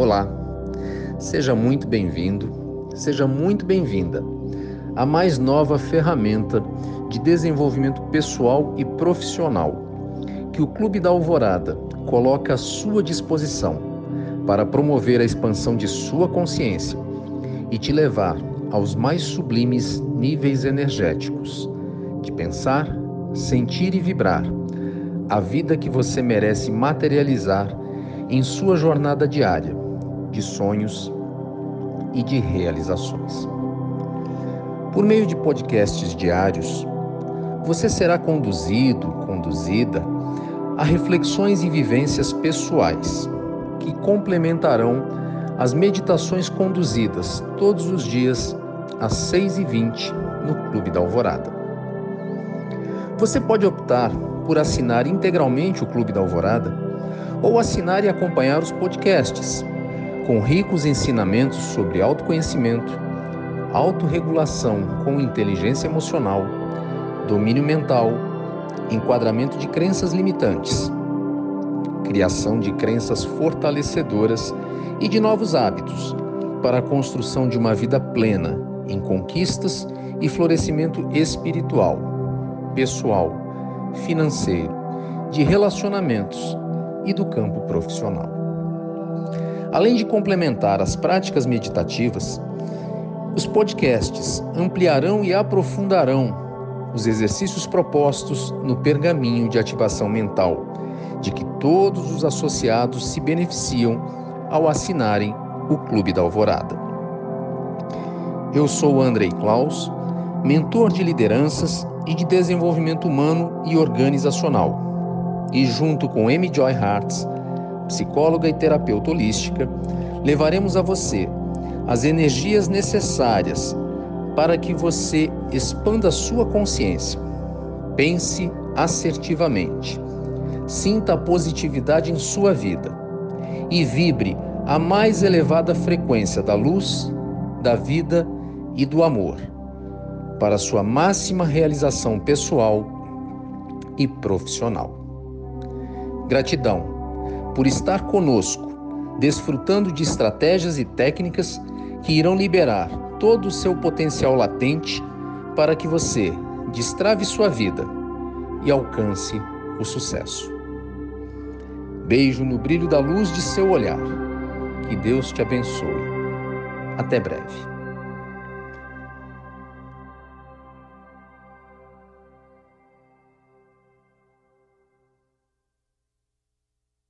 Olá, seja muito bem-vindo, seja muito bem-vinda à mais nova ferramenta de desenvolvimento pessoal e profissional que o Clube da Alvorada coloca à sua disposição para promover a expansão de sua consciência e te levar aos mais sublimes níveis energéticos de pensar, sentir e vibrar a vida que você merece materializar em sua jornada diária de sonhos e de realizações. Por meio de podcasts diários, você será conduzido, conduzida a reflexões e vivências pessoais que complementarão as meditações conduzidas todos os dias às 6h20 no Clube da Alvorada. Você pode optar por assinar integralmente o Clube da Alvorada ou assinar e acompanhar os podcasts, com ricos ensinamentos sobre autoconhecimento, autorregulação com inteligência emocional, domínio mental, enquadramento de crenças limitantes, criação de crenças fortalecedoras e de novos hábitos para a construção de uma vida plena em conquistas e florescimento espiritual, pessoal, financeiro, de relacionamentos e do campo profissional. Além de complementar as práticas meditativas, os podcasts ampliarão e aprofundarão os exercícios propostos no pergaminho de ativação mental, de que todos os associados se beneficiam ao assinarem o Clube da Alvorada. Eu sou Andrei Klaus, mentor de lideranças e de desenvolvimento humano e organizacional. E junto com Amy Joy Hartz, psicóloga e terapeuta holística, levaremos a você as energias necessárias para que você expanda sua consciência. Pense assertivamente. Sinta a positividade em sua vida e vibre a mais elevada frequência da luz, da vida e do amor, para sua máxima realização pessoal e profissional. Gratidão por estar conosco, desfrutando de estratégias e técnicas que irão liberar todo o seu potencial latente para que você destrave sua vida e alcance o sucesso. Beijo no brilho da luz de seu olhar. Que Deus te abençoe. Até breve.